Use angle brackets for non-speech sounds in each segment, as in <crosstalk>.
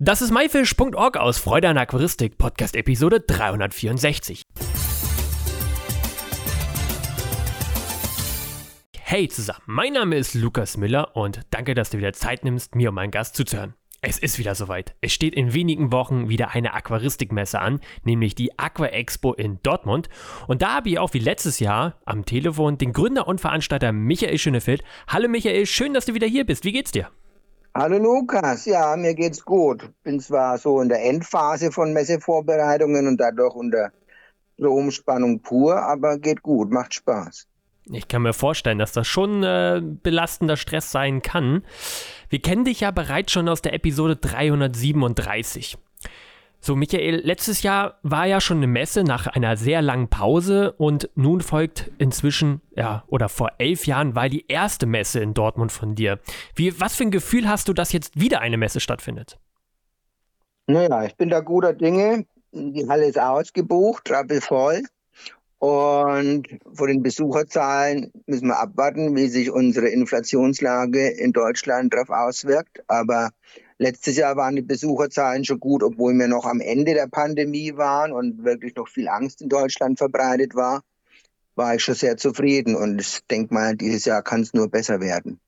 Das ist myfish.org aus Freude an Aquaristik, Podcast Episode 364. Hey zusammen, mein Name ist Lukas Miller und danke, dass du wieder Zeit nimmst, mir und meinen Gast zuzuhören. Es ist wieder soweit. Es steht in wenigen Wochen wieder eine Aquaristikmesse an, nämlich die Aqua Expo in Dortmund. Und da habe ich auch wie letztes Jahr am Telefon den Gründer und Veranstalter Michael Schönefeld. Hallo Michael, schön, dass du wieder hier bist. Wie geht's dir? Hallo Lukas, ja, mir geht's gut. Bin zwar so in der Endphase von Messevorbereitungen und dadurch unter Stromspannung pur, aber geht gut, macht Spaß. Ich kann mir vorstellen, dass das schon äh, belastender Stress sein kann. Wir kennen dich ja bereits schon aus der Episode 337. So, Michael, letztes Jahr war ja schon eine Messe nach einer sehr langen Pause und nun folgt inzwischen, ja, oder vor elf Jahren war die erste Messe in Dortmund von dir. Wie, was für ein Gefühl hast du, dass jetzt wieder eine Messe stattfindet? Naja, ich bin da guter Dinge. Die Halle ist ausgebucht, rappelvoll. Und vor den Besucherzahlen müssen wir abwarten, wie sich unsere Inflationslage in Deutschland darauf auswirkt. Aber letztes Jahr waren die Besucherzahlen schon gut, obwohl wir noch am Ende der Pandemie waren und wirklich noch viel Angst in Deutschland verbreitet war, war ich schon sehr zufrieden. Und ich denke mal, dieses Jahr kann es nur besser werden.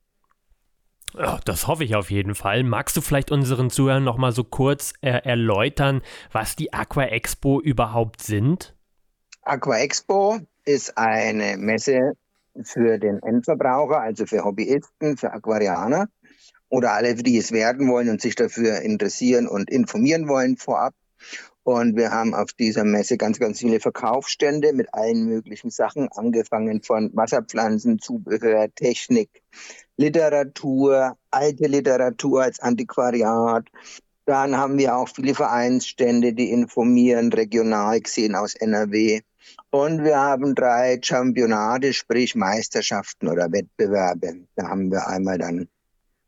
Ja, das hoffe ich auf jeden Fall. Magst du vielleicht unseren Zuhörern noch mal so kurz äh, erläutern, was die Aqua Expo überhaupt sind? Aqua Expo ist eine Messe für den Endverbraucher, also für Hobbyisten, für Aquarianer oder alle, die es werden wollen und sich dafür interessieren und informieren wollen vorab. Und wir haben auf dieser Messe ganz, ganz viele Verkaufsstände mit allen möglichen Sachen, angefangen von Wasserpflanzen, Zubehör, Technik, Literatur, alte Literatur als Antiquariat. Dann haben wir auch viele Vereinsstände, die informieren, regional gesehen aus NRW. Und wir haben drei Championate, sprich Meisterschaften oder Wettbewerbe. Da haben wir einmal dann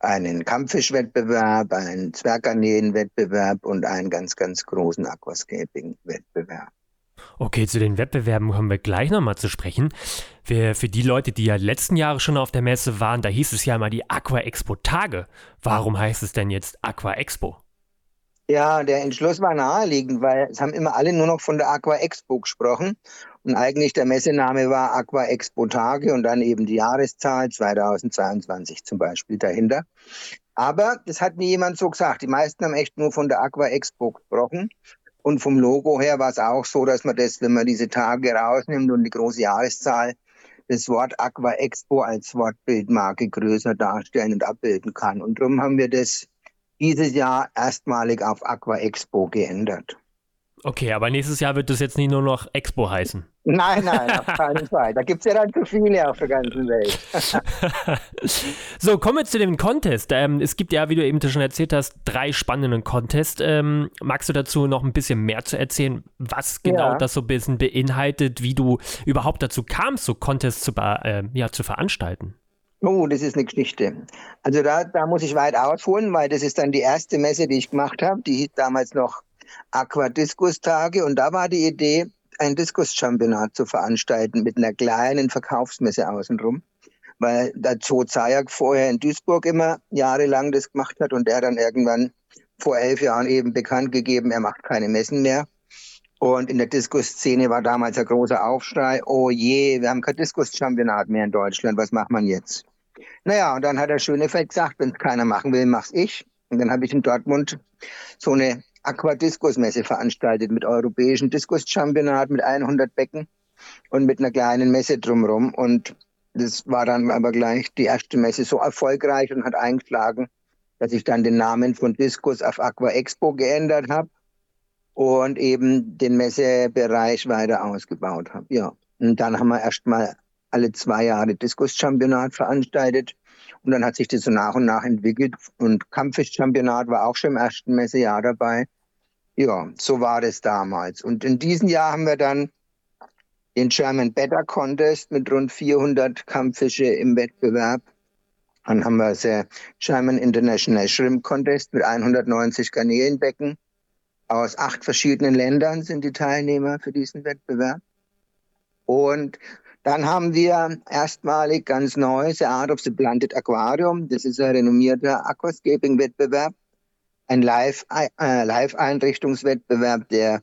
einen Kampffischwettbewerb, einen Zwergarneenwettbewerb und einen ganz, ganz großen Aquascaping-Wettbewerb. Okay, zu den Wettbewerben kommen wir gleich nochmal zu sprechen. Für, für die Leute, die ja letzten Jahre schon auf der Messe waren, da hieß es ja mal die Aqua Expo Tage. Warum heißt es denn jetzt Aqua Expo? Ja, der Entschluss war naheliegend, weil es haben immer alle nur noch von der Aqua Expo gesprochen. Und eigentlich der Messename war Aqua Expo Tage und dann eben die Jahreszahl 2022 zum Beispiel dahinter. Aber das hat nie jemand so gesagt. Die meisten haben echt nur von der Aqua Expo gesprochen. Und vom Logo her war es auch so, dass man das, wenn man diese Tage rausnimmt und die große Jahreszahl, das Wort Aqua Expo als Wortbildmarke größer darstellen und abbilden kann. Und darum haben wir das dieses Jahr erstmalig auf Aqua Expo geändert. Okay, aber nächstes Jahr wird das jetzt nicht nur noch Expo heißen. Nein, nein, auf keinen Fall. Da gibt es ja dann zu viele auf der ganzen Welt. <laughs> so, kommen wir zu dem Contest. Ähm, es gibt ja, wie du eben schon erzählt hast, drei spannenden Contests. Ähm, magst du dazu noch ein bisschen mehr zu erzählen, was genau ja. das so ein bisschen beinhaltet, wie du überhaupt dazu kamst, so Contests zu, äh, ja, zu veranstalten? Oh, das ist eine Geschichte. Also da, da muss ich weit ausholen, weil das ist dann die erste Messe, die ich gemacht habe. Die damals noch Aquadiskus-Tage und da war die Idee, ein Diskus-Championat zu veranstalten mit einer kleinen Verkaufsmesse außenrum. Weil der Joe Zayak vorher in Duisburg immer jahrelang das gemacht hat und der dann irgendwann vor elf Jahren eben bekannt gegeben, er macht keine Messen mehr. Und in der Diskus-Szene war damals ein großer Aufschrei, oh je, wir haben kein Diskus-Championat mehr in Deutschland, was macht man jetzt? Naja, und dann hat der Schönefeld gesagt, wenn es keiner machen will, mach's ich. Und dann habe ich in Dortmund so eine Aquadiskus-Messe veranstaltet mit europäischen Diskus-Championat mit 100 Becken und mit einer kleinen Messe drumherum. Und das war dann aber gleich die erste Messe so erfolgreich und hat eingeschlagen, dass ich dann den Namen von Diskus auf Aqua Expo geändert habe und eben den Messebereich weiter ausgebaut habe. Ja. Und dann haben wir erstmal alle zwei Jahre Diskus-Championat veranstaltet. Und dann hat sich das so nach und nach entwickelt. Und Kampffisch-Championat war auch schon im ersten Messejahr dabei. Ja, so war das damals. Und in diesem Jahr haben wir dann den German Better Contest mit rund 400 Kampffische im Wettbewerb. Dann haben wir den German International Shrimp Contest mit 190 Garnelenbecken. Aus acht verschiedenen Ländern sind die Teilnehmer für diesen Wettbewerb. Und dann haben wir erstmalig ganz neu The Art of the Planted Aquarium. Das ist ein renommierter Aquascaping-Wettbewerb. ein Live-Einrichtungswettbewerb, der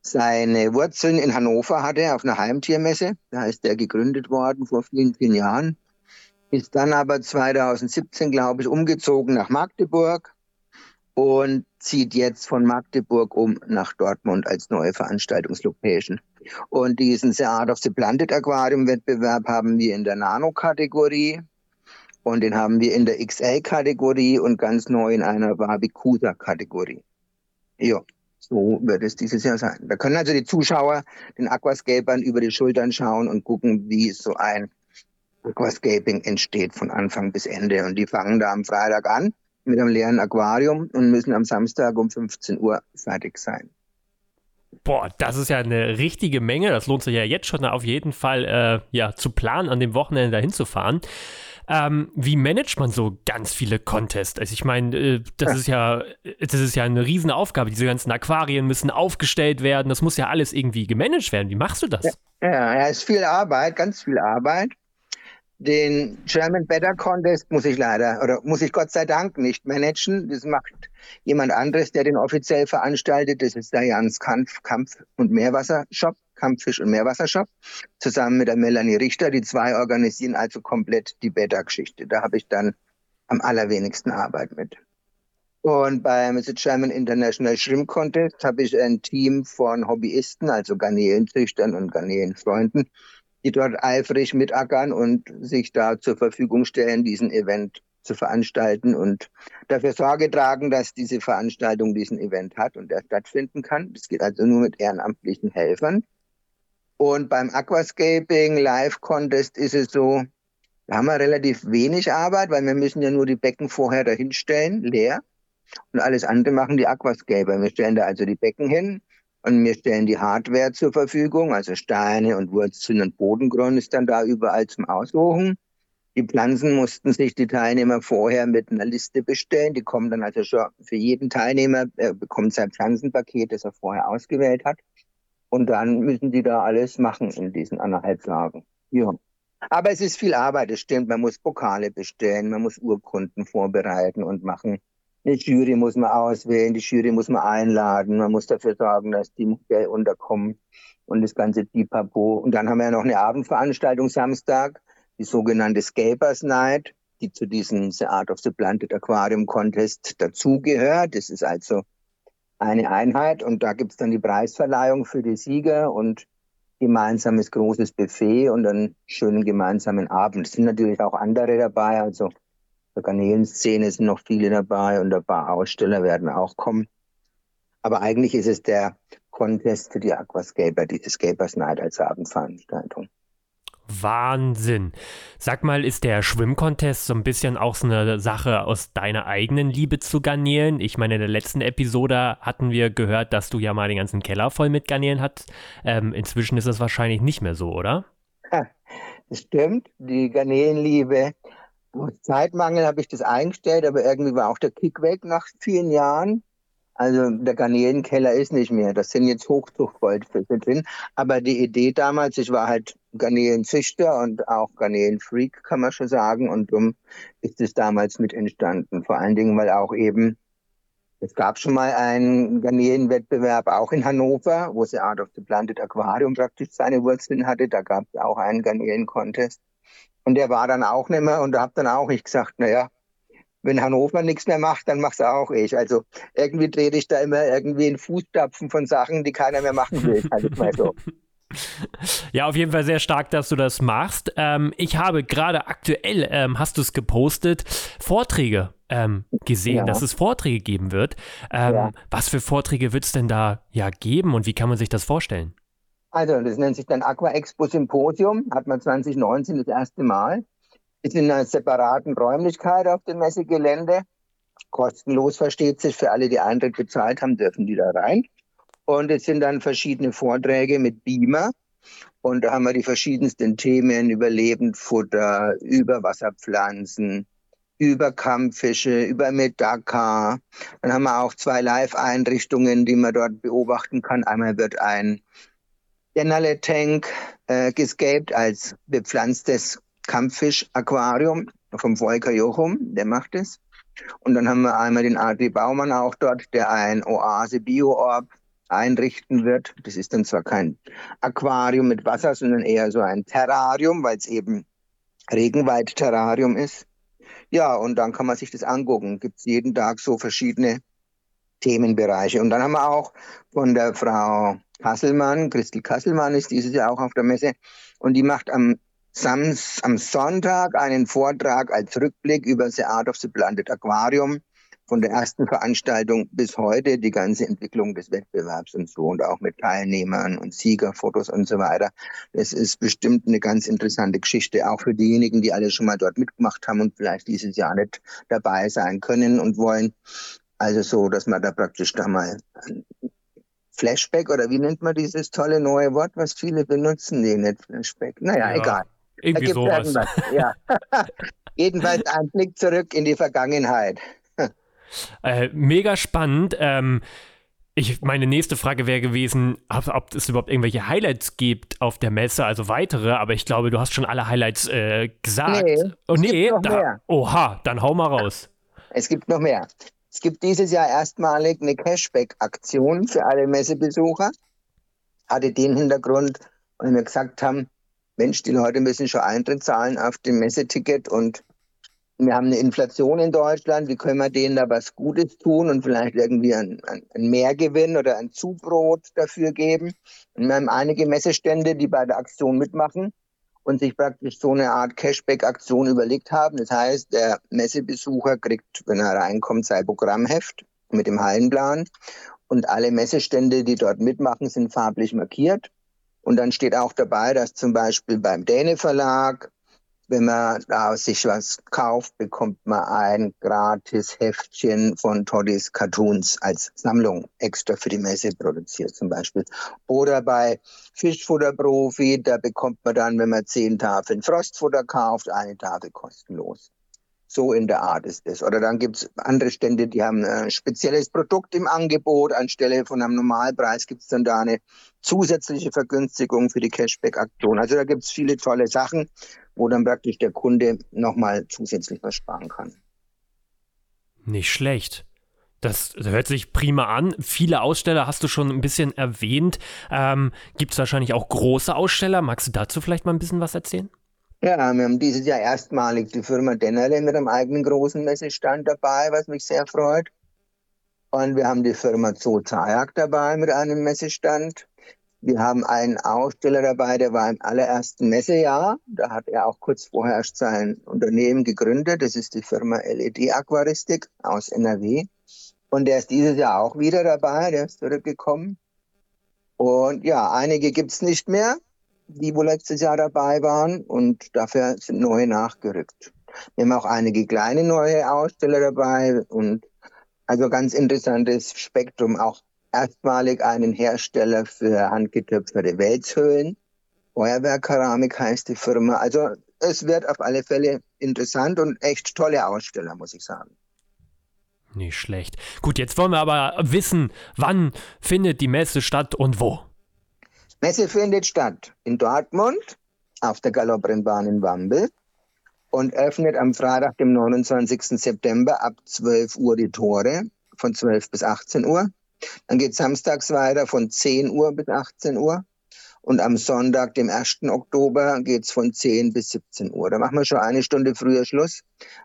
seine Wurzeln in Hannover hatte, auf einer Heimtiermesse. Da ist der gegründet worden vor vielen, vielen Jahren. Ist dann aber 2017, glaube ich, umgezogen nach Magdeburg und zieht jetzt von Magdeburg um nach Dortmund als neue Veranstaltungslocation. Und diesen The Art of the Planted Aquarium Wettbewerb haben wir in der Nano-Kategorie und den haben wir in der XL-Kategorie und ganz neu in einer Barbecue-Kategorie. Ja, so wird es dieses Jahr sein. Da können also die Zuschauer den Aquascapern über die Schultern schauen und gucken, wie so ein Aquascaping entsteht von Anfang bis Ende. Und die fangen da am Freitag an mit einem leeren Aquarium und müssen am Samstag um 15 Uhr fertig sein. Boah, das ist ja eine richtige Menge. Das lohnt sich ja jetzt schon auf jeden Fall äh, ja, zu planen, an dem Wochenende dahin zu fahren. Ähm, wie managt man so ganz viele Contests? Also ich meine, äh, das ist ja, das ist ja eine Riesenaufgabe. Diese ganzen Aquarien müssen aufgestellt werden. Das muss ja alles irgendwie gemanagt werden. Wie machst du das? Ja, ja, ist viel Arbeit, ganz viel Arbeit. Den German Better Contest muss ich leider oder muss ich Gott sei Dank nicht managen. Das macht jemand anderes, der den offiziell veranstaltet. Das ist der Jans Kampf, Kampf und Meerwassershop, Kampffisch und Meerwassershop, zusammen mit der Melanie Richter. Die zwei organisieren also komplett die Better-Geschichte. Da habe ich dann am allerwenigsten Arbeit mit. Und beim The German International Shrimp Contest habe ich ein Team von Hobbyisten, also Garnelenzüchtern und Garnelenfreunden, die dort eifrig mitackern und sich da zur Verfügung stellen, diesen Event zu veranstalten und dafür Sorge tragen, dass diese Veranstaltung diesen Event hat und er stattfinden kann. Das geht also nur mit ehrenamtlichen Helfern. Und beim Aquascaping Live Contest ist es so, da haben wir relativ wenig Arbeit, weil wir müssen ja nur die Becken vorher dahinstellen, leer. Und alles andere machen die Aquascaper. Wir stellen da also die Becken hin, und wir stellen die Hardware zur Verfügung, also Steine und Wurzeln und Bodengrund ist dann da überall zum Aussuchen. Die Pflanzen mussten sich die Teilnehmer vorher mit einer Liste bestellen. Die kommen dann also schon für jeden Teilnehmer, er bekommt sein Pflanzenpaket, das er vorher ausgewählt hat. Und dann müssen die da alles machen in diesen anderthalb Tagen. Ja. Aber es ist viel Arbeit, es stimmt. Man muss Pokale bestellen, man muss Urkunden vorbereiten und machen. Eine Jury muss man auswählen, die Jury muss man einladen, man muss dafür sorgen, dass die unterkommen und das ganze Pipapo. Und dann haben wir ja noch eine Abendveranstaltung Samstag, die sogenannte Scapers Night, die zu diesem The Art of the Planted Aquarium Contest dazugehört. Das ist also eine Einheit und da gibt es dann die Preisverleihung für die Sieger und gemeinsames großes Buffet und einen schönen gemeinsamen Abend. Es sind natürlich auch andere dabei, also der Garnelenszene sind noch viele dabei und ein paar Aussteller werden auch kommen. Aber eigentlich ist es der Contest für die Aquascaper, die Escapers Night als Abendveranstaltung. Wahnsinn. Sag mal, ist der Schwimmcontest so ein bisschen auch so eine Sache aus deiner eigenen Liebe zu Garnelen? Ich meine, in der letzten Episode hatten wir gehört, dass du ja mal den ganzen Keller voll mit Garnelen hast. Ähm, inzwischen ist das wahrscheinlich nicht mehr so, oder? das stimmt. Die Garnelenliebe aus Zeitmangel habe ich das eingestellt, aber irgendwie war auch der Kick weg nach vielen Jahren. Also der Garnelenkeller ist nicht mehr. Das sind jetzt Hochzuchtgoldfische drin. Aber die Idee damals, ich war halt Garnelenzüchter und auch Garnelenfreak, kann man schon sagen. Und darum ist es damals mit entstanden. Vor allen Dingen, weil auch eben, es gab schon mal einen Garnelenwettbewerb auch in Hannover, wo sie Art of the Planted Aquarium praktisch seine Wurzeln hatte. Da gab es auch einen Garnelen-Contest. Und der war dann auch nicht mehr und da habe dann auch ich gesagt, naja, wenn Hannover nichts mehr macht, dann mach's auch ich. Also irgendwie drehe ich da immer irgendwie in Fußstapfen von Sachen, die keiner mehr machen will. Also mal so. <laughs> Ja, auf jeden Fall sehr stark, dass du das machst. Ähm, ich habe gerade aktuell, ähm, hast du es gepostet, Vorträge ähm, gesehen, ja. dass es Vorträge geben wird. Ähm, ja. Was für Vorträge wird es denn da ja geben und wie kann man sich das vorstellen? Also, das nennt sich dann Aqua Expo Symposium, hat man 2019 das erste Mal. Ist in einer separaten Räumlichkeit auf dem Messegelände. Kostenlos versteht sich, für alle, die Eintritt bezahlt haben, dürfen die da rein. Und es sind dann verschiedene Vorträge mit Beamer. Und da haben wir die verschiedensten Themen über Lebendfutter, über Wasserpflanzen, über Kampffische, über Medaka. Dann haben wir auch zwei Live-Einrichtungen, die man dort beobachten kann. Einmal wird ein Dennerle Tank äh, gescaped als bepflanztes Kampffisch-Aquarium vom Volker Jochum, der macht es. Und dann haben wir einmal den Adri Baumann auch dort, der ein Oase Bio-Orb einrichten wird. Das ist dann zwar kein Aquarium mit Wasser, sondern eher so ein Terrarium, weil es eben Regenwald-Terrarium ist. Ja, und dann kann man sich das angucken. Gibt es jeden Tag so verschiedene Themenbereiche. Und dann haben wir auch von der Frau Kasselmann, Christel Kasselmann ist dieses Jahr auch auf der Messe, und die macht am, Sams, am Sonntag einen Vortrag als Rückblick über The Art of the Planted Aquarium von der ersten Veranstaltung bis heute die ganze Entwicklung des Wettbewerbs und so und auch mit Teilnehmern und Siegerfotos und so weiter. Das ist bestimmt eine ganz interessante Geschichte, auch für diejenigen, die alle schon mal dort mitgemacht haben und vielleicht dieses Jahr nicht dabei sein können und wollen. Also so, dass man da praktisch da mal Flashback oder wie nennt man dieses tolle neue Wort, was viele benutzen? Nee, nicht Flashback. Naja, ja, egal. Irgendwie sowas. Ja. <laughs> Jedenfalls ein Blick zurück in die Vergangenheit. <laughs> Äh, mega spannend. Ähm, ich, meine nächste Frage wäre gewesen, ob, ob, es überhaupt irgendwelche Highlights gibt auf der Messe, also weitere, aber ich glaube, du hast schon alle Highlights äh, gesagt. Nee, oh nee, da, oha, dann hau mal raus. Es gibt noch mehr. Es gibt dieses Jahr erstmalig eine Cashback-Aktion für alle Messebesucher. Hatte den Hintergrund, weil wir gesagt haben, Mensch, die Leute müssen schon Eintritt zahlen auf dem Messeticket und wir haben eine Inflation in Deutschland, wie können wir denen da was Gutes tun und vielleicht irgendwie ein, ein, ein Mehrgewinn oder ein Zubrot dafür geben. Und wir haben einige Messestände, die bei der Aktion mitmachen und sich praktisch so eine Art Cashback-Aktion überlegt haben. Das heißt, der Messebesucher kriegt, wenn er reinkommt, sein Programmheft mit dem Hallenplan und alle Messestände, die dort mitmachen, sind farblich markiert. Und dann steht auch dabei, dass zum Beispiel beim Däne Verlag wenn man sich was kauft, bekommt man ein gratis Heftchen von Toddys Cartoons als Sammlung extra für die Messe produziert zum Beispiel. Oder bei Fischfutterprofi, da bekommt man dann, wenn man zehn Tafeln Frostfutter kauft, eine Tafel kostenlos. So in der Art ist es. Oder dann gibt es andere Stände, die haben ein spezielles Produkt im Angebot. Anstelle von einem Normalpreis gibt es dann da eine zusätzliche Vergünstigung für die Cashback-Aktion. Also da gibt es viele tolle Sachen wo dann praktisch der Kunde nochmal zusätzlich was sparen kann. Nicht schlecht. Das hört sich prima an. Viele Aussteller hast du schon ein bisschen erwähnt. Ähm, Gibt es wahrscheinlich auch große Aussteller? Magst du dazu vielleicht mal ein bisschen was erzählen? Ja, wir haben dieses Jahr erstmalig die Firma Dennerle mit einem eigenen großen Messestand dabei, was mich sehr freut. Und wir haben die Firma Zoo Zajak dabei mit einem Messestand. Wir haben einen Aussteller dabei, der war im allerersten Messejahr. Da hat er auch kurz vorher sein Unternehmen gegründet. Das ist die Firma LED Aquaristik aus NRW. Und der ist dieses Jahr auch wieder dabei. Der ist zurückgekommen. Und ja, einige gibt's nicht mehr, die wohl letztes Jahr dabei waren. Und dafür sind neue nachgerückt. Wir haben auch einige kleine neue Aussteller dabei und also ganz interessantes Spektrum, auch erstmalig einen Hersteller für handgetöpferte Wälzhöhlen. Feuerwehrkeramik heißt die Firma. Also es wird auf alle Fälle interessant und echt tolle Aussteller, muss ich sagen. Nicht schlecht. Gut, jetzt wollen wir aber wissen, wann findet die Messe statt und wo? Messe findet statt in Dortmund auf der Galopprennbahn in Wambel und öffnet am Freitag, dem 29. September ab 12 Uhr die Tore von 12 bis 18 Uhr. Dann geht samstags weiter von 10 Uhr bis 18 Uhr. Und am Sonntag, dem 1. Oktober, geht es von 10 bis 17 Uhr. Da machen wir schon eine Stunde früher Schluss,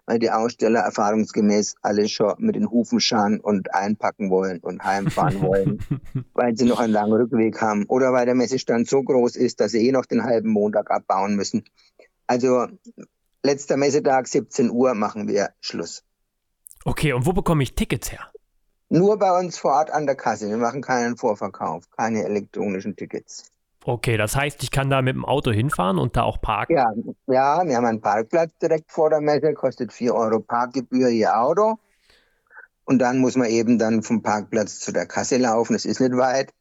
weil die Aussteller erfahrungsgemäß alle schon mit den Hufen scharen und einpacken wollen und heimfahren <laughs> wollen, weil sie noch einen langen Rückweg haben. Oder weil der Messestand so groß ist, dass sie eh noch den halben Montag abbauen müssen. Also letzter Messetag, 17 Uhr, machen wir Schluss. Okay, und wo bekomme ich Tickets her? Nur bei uns vor Ort an der Kasse. Wir machen keinen Vorverkauf, keine elektronischen Tickets. Okay, das heißt, ich kann da mit dem Auto hinfahren und da auch parken? Ja, ja wir haben einen Parkplatz direkt vor der Messe, kostet 4 Euro Parkgebühr je Auto. Und dann muss man eben dann vom Parkplatz zu der Kasse laufen. Es ist nicht weit.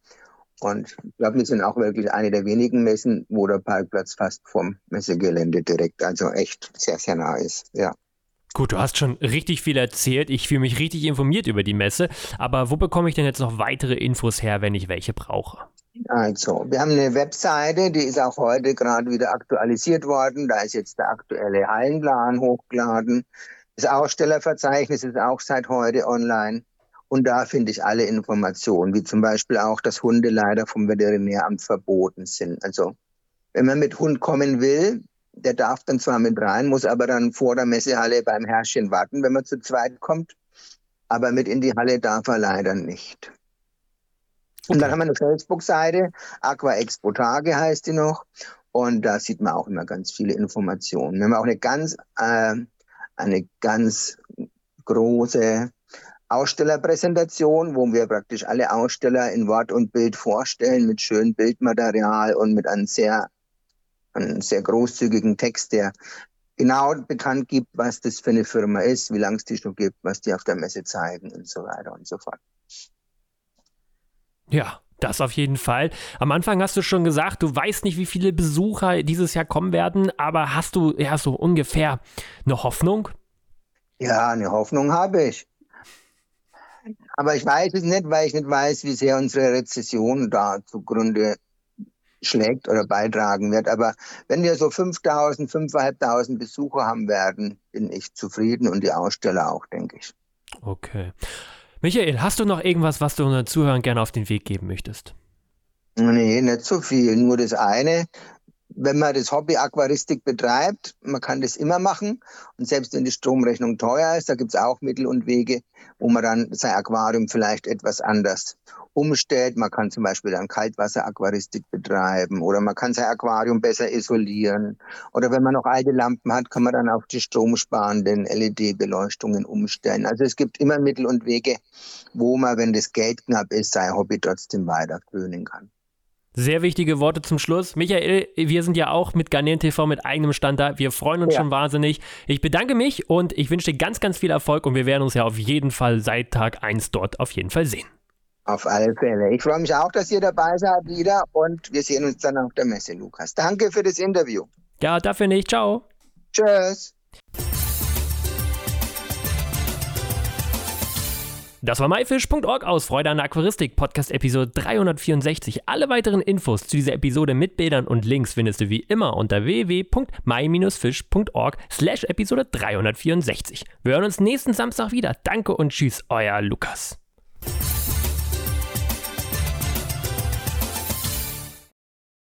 Und ich glaube, wir sind auch wirklich eine der wenigen Messen, wo der Parkplatz fast vom Messegelände direkt, also echt sehr, sehr nah ist. Ja. Gut, du hast schon richtig viel erzählt. Ich fühle mich richtig informiert über die Messe. Aber wo bekomme ich denn jetzt noch weitere Infos her, wenn ich welche brauche? Also, wir haben eine Webseite, die ist auch heute gerade wieder aktualisiert worden. Da ist jetzt der aktuelle Hallenplan hochgeladen. Das Ausstellerverzeichnis ist auch seit heute online. Und da finde ich alle Informationen, wie zum Beispiel auch, dass Hunde leider vom Veterinäramt verboten sind. Also wenn man mit Hund kommen will, der darf dann zwar mit rein, muss aber dann vor der Messehalle beim Herrchen warten, wenn man zu zweit kommt. Aber mit in die Halle darf er leider nicht. Okay. Und dann haben wir eine Facebook-Seite, Aqua Expo Tage heißt die noch. Und da sieht man auch immer ganz viele Informationen. Wir haben auch eine ganz, äh, eine ganz große Ausstellerpräsentation, wo wir praktisch alle Aussteller in Wort und Bild vorstellen mit schönem Bildmaterial und mit einem sehr, einem sehr großzügigen Text, der genau bekannt gibt, was das für eine Firma ist, wie lange es die schon gibt, was die auf der Messe zeigen und so weiter und so fort. Ja, das auf jeden Fall. Am Anfang hast du schon gesagt, du weißt nicht, wie viele Besucher dieses Jahr kommen werden, aber hast du ja so ungefähr eine Hoffnung? Ja, eine Hoffnung habe ich. Aber ich weiß es nicht, weil ich nicht weiß, wie sehr unsere Rezession da zugrunde schlägt oder beitragen wird. Aber wenn wir so 5000, 5500 Besucher haben werden, bin ich zufrieden und die Aussteller auch, denke ich. Okay. Michael, hast du noch irgendwas, was du unseren Zuhörern gerne auf den Weg geben möchtest? Nee, nicht so viel. Nur das eine wenn man das Hobby Aquaristik betreibt, man kann das immer machen. Und selbst wenn die Stromrechnung teuer ist, da gibt es auch Mittel und Wege, wo man dann sein Aquarium vielleicht etwas anders umstellt. Man kann zum Beispiel dann Kaltwasser-Aquaristik betreiben oder man kann sein Aquarium besser isolieren. Oder wenn man noch alte Lampen hat, kann man dann auf die stromsparenden LED-Beleuchtungen umstellen. Also es gibt immer Mittel und Wege, wo man, wenn das Geld knapp ist, sein Hobby trotzdem weiter frönen kann. Sehr wichtige Worte zum Schluss. Michael, wir sind ja auch mit Garnier TV mit eigenem Stand da. Wir freuen uns ja. schon wahnsinnig. Ich bedanke mich und ich wünsche dir ganz, ganz viel Erfolg und wir werden uns ja auf jeden Fall seit Tag 1 dort auf jeden Fall sehen. Auf alle Fälle. Ich freue mich auch, dass ihr dabei seid wieder und wir sehen uns dann auf der Messe, Lukas. Danke für das Interview. Ja, dafür nicht. Ciao. Tschüss. Das war myfish.org aus Freude an der Aquaristik, Podcast Episode 364. Alle weiteren Infos zu dieser Episode mit Bildern und Links findest du wie immer unter www.my-fish.org slash Episode 364. Wir hören uns nächsten Samstag wieder. Danke und tschüss, euer Lukas.